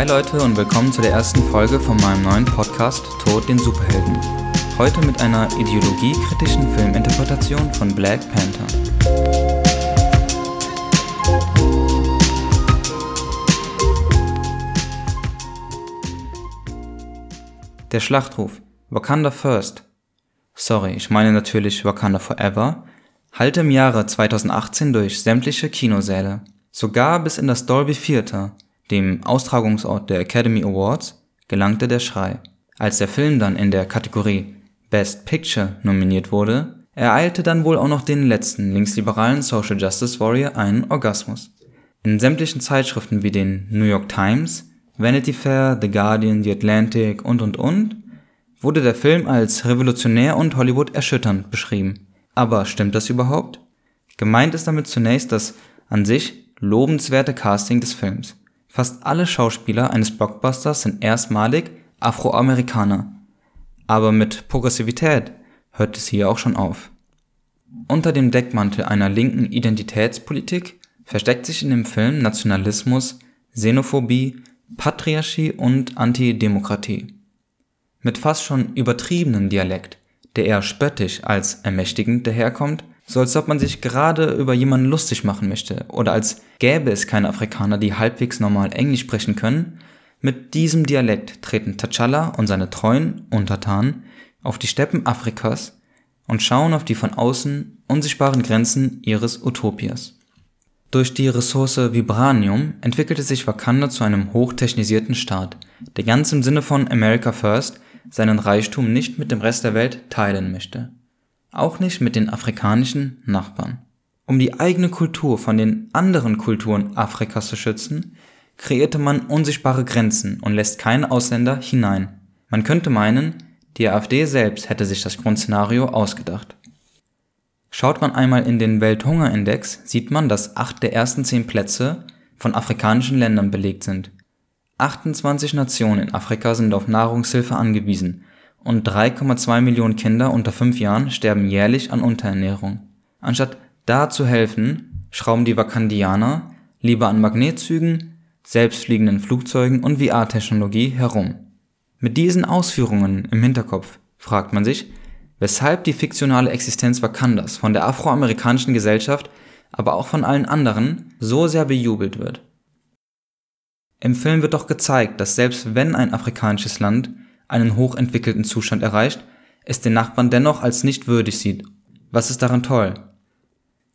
Hi Leute und willkommen zu der ersten Folge von meinem neuen Podcast Tod den Superhelden. Heute mit einer ideologiekritischen Filminterpretation von Black Panther. Der Schlachtruf Wakanda First sorry, ich meine natürlich Wakanda Forever, hallte im Jahre 2018 durch sämtliche Kinosäle, sogar bis in das Dolby Theater, dem Austragungsort der Academy Awards, gelangte der Schrei. Als der Film dann in der Kategorie Best Picture nominiert wurde, ereilte dann wohl auch noch den letzten linksliberalen Social Justice Warrior einen Orgasmus. In sämtlichen Zeitschriften wie den New York Times, Vanity Fair, The Guardian, The Atlantic und und und wurde der Film als revolutionär und Hollywood erschütternd beschrieben. Aber stimmt das überhaupt? Gemeint ist damit zunächst das an sich lobenswerte Casting des Films. Fast alle Schauspieler eines Blockbusters sind erstmalig Afroamerikaner. Aber mit Progressivität hört es hier auch schon auf. Unter dem Deckmantel einer linken Identitätspolitik versteckt sich in dem Film Nationalismus, Xenophobie, Patriarchie und Antidemokratie mit fast schon übertriebenem Dialekt, der eher spöttisch als ermächtigend daherkommt, so als ob man sich gerade über jemanden lustig machen möchte. Oder als gäbe es keine Afrikaner, die halbwegs normal Englisch sprechen können, mit diesem Dialekt treten T'Challa und seine treuen Untertanen auf die Steppen Afrikas und schauen auf die von außen unsichtbaren Grenzen ihres Utopias. Durch die Ressource Vibranium entwickelte sich Wakanda zu einem hochtechnisierten Staat, der ganz im Sinne von America First seinen Reichtum nicht mit dem Rest der Welt teilen möchte, auch nicht mit den afrikanischen Nachbarn. Um die eigene Kultur von den anderen Kulturen Afrikas zu schützen, kreierte man unsichtbare Grenzen und lässt keine Ausländer hinein. Man könnte meinen, die AfD selbst hätte sich das Grundszenario ausgedacht. Schaut man einmal in den Welthungerindex, sieht man, dass acht der ersten zehn Plätze von afrikanischen Ländern belegt sind 28 Nationen in Afrika sind auf Nahrungshilfe angewiesen und 3,2 Millionen Kinder unter fünf Jahren sterben jährlich an Unterernährung. Anstatt da zu helfen, schrauben die Wakandianer lieber an Magnetzügen, selbstfliegenden Flugzeugen und VR-Technologie herum. Mit diesen Ausführungen im Hinterkopf fragt man sich, weshalb die fiktionale Existenz Wakandas von der afroamerikanischen Gesellschaft, aber auch von allen anderen so sehr bejubelt wird. Im Film wird doch gezeigt, dass selbst wenn ein afrikanisches Land einen hochentwickelten Zustand erreicht, es den Nachbarn dennoch als nicht würdig sieht. Was ist daran toll?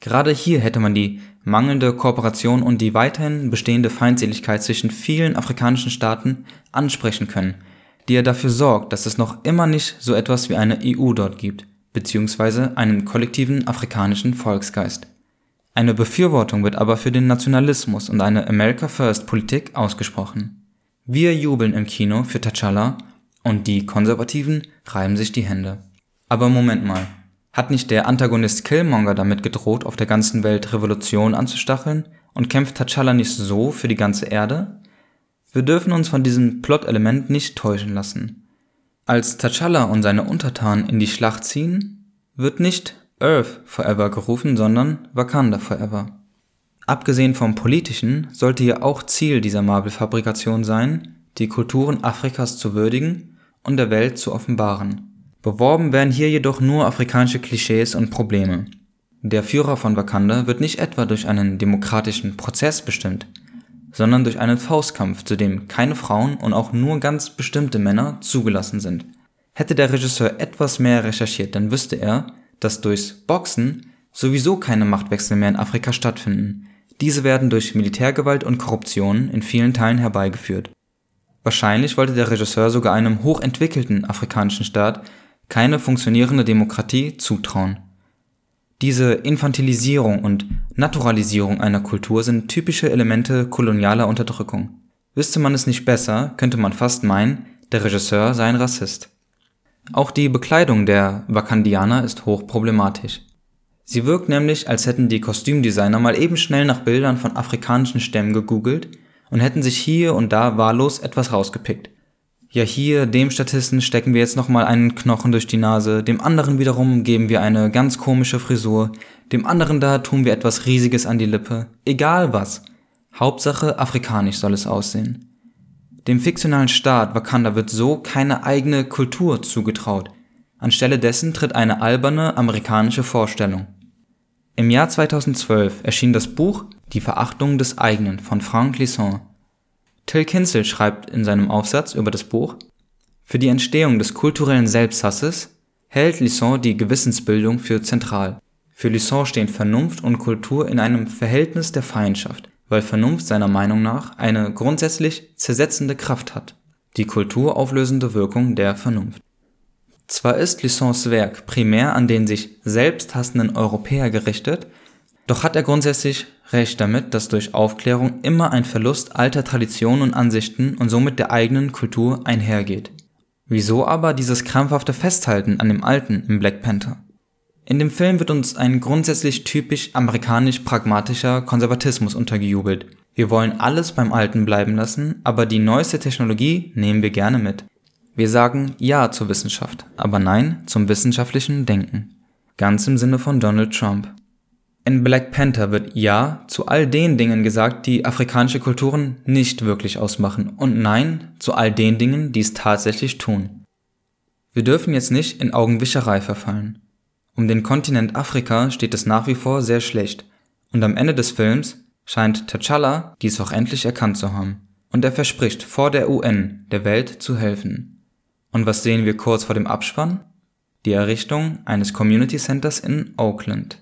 Gerade hier hätte man die mangelnde Kooperation und die weiterhin bestehende Feindseligkeit zwischen vielen afrikanischen Staaten ansprechen können, die ja dafür sorgt, dass es noch immer nicht so etwas wie eine EU dort gibt, beziehungsweise einen kollektiven afrikanischen Volksgeist. Eine Befürwortung wird aber für den Nationalismus und eine America First Politik ausgesprochen. Wir jubeln im Kino für T'Challa und die Konservativen reiben sich die Hände. Aber Moment mal. Hat nicht der Antagonist Killmonger damit gedroht, auf der ganzen Welt Revolution anzustacheln? Und kämpft T'Challa nicht so für die ganze Erde? Wir dürfen uns von diesem Plot-Element nicht täuschen lassen. Als T'Challa und seine Untertanen in die Schlacht ziehen, wird nicht Earth Forever gerufen, sondern Wakanda Forever. Abgesehen vom politischen sollte hier auch Ziel dieser Marvel-Fabrikation sein, die Kulturen Afrikas zu würdigen und der Welt zu offenbaren. Beworben werden hier jedoch nur afrikanische Klischees und Probleme. Der Führer von Wakanda wird nicht etwa durch einen demokratischen Prozess bestimmt, sondern durch einen Faustkampf, zu dem keine Frauen und auch nur ganz bestimmte Männer zugelassen sind. Hätte der Regisseur etwas mehr recherchiert, dann wüsste er, dass durchs Boxen sowieso keine Machtwechsel mehr in Afrika stattfinden. Diese werden durch Militärgewalt und Korruption in vielen Teilen herbeigeführt. Wahrscheinlich wollte der Regisseur sogar einem hochentwickelten afrikanischen Staat keine funktionierende Demokratie zutrauen. Diese Infantilisierung und Naturalisierung einer Kultur sind typische Elemente kolonialer Unterdrückung. Wüsste man es nicht besser, könnte man fast meinen, der Regisseur sei ein Rassist. Auch die Bekleidung der Wakandianer ist hochproblematisch. Sie wirkt nämlich, als hätten die Kostümdesigner mal eben schnell nach Bildern von afrikanischen Stämmen gegoogelt und hätten sich hier und da wahllos etwas rausgepickt. Ja, hier, dem Statisten stecken wir jetzt nochmal einen Knochen durch die Nase, dem anderen wiederum geben wir eine ganz komische Frisur, dem anderen da tun wir etwas Riesiges an die Lippe. Egal was. Hauptsache afrikanisch soll es aussehen. Dem fiktionalen Staat Wakanda wird so keine eigene Kultur zugetraut, anstelle dessen tritt eine alberne amerikanische Vorstellung. Im Jahr 2012 erschien das Buch Die Verachtung des Eigenen von Frank Lisson. Till Kinsel schreibt in seinem Aufsatz über das Buch: Für die Entstehung des kulturellen Selbsthasses hält Lisson die Gewissensbildung für zentral. Für Lisson stehen Vernunft und Kultur in einem Verhältnis der Feindschaft weil Vernunft seiner Meinung nach eine grundsätzlich zersetzende Kraft hat, die kulturauflösende Wirkung der Vernunft. Zwar ist Lissons Werk primär an den sich selbst hassenden Europäer gerichtet, doch hat er grundsätzlich recht damit, dass durch Aufklärung immer ein Verlust alter Traditionen und Ansichten und somit der eigenen Kultur einhergeht. Wieso aber dieses krampfhafte Festhalten an dem Alten im Black Panther? In dem Film wird uns ein grundsätzlich typisch amerikanisch-pragmatischer Konservatismus untergejubelt. Wir wollen alles beim Alten bleiben lassen, aber die neueste Technologie nehmen wir gerne mit. Wir sagen Ja zur Wissenschaft, aber Nein zum wissenschaftlichen Denken. Ganz im Sinne von Donald Trump. In Black Panther wird Ja zu all den Dingen gesagt, die afrikanische Kulturen nicht wirklich ausmachen und Nein zu all den Dingen, die es tatsächlich tun. Wir dürfen jetzt nicht in Augenwischerei verfallen. Um den Kontinent Afrika steht es nach wie vor sehr schlecht, und am Ende des Films scheint T'Challa dies auch endlich erkannt zu haben, und er verspricht vor der UN der Welt zu helfen. Und was sehen wir kurz vor dem Abspann? Die Errichtung eines Community Centers in Oakland.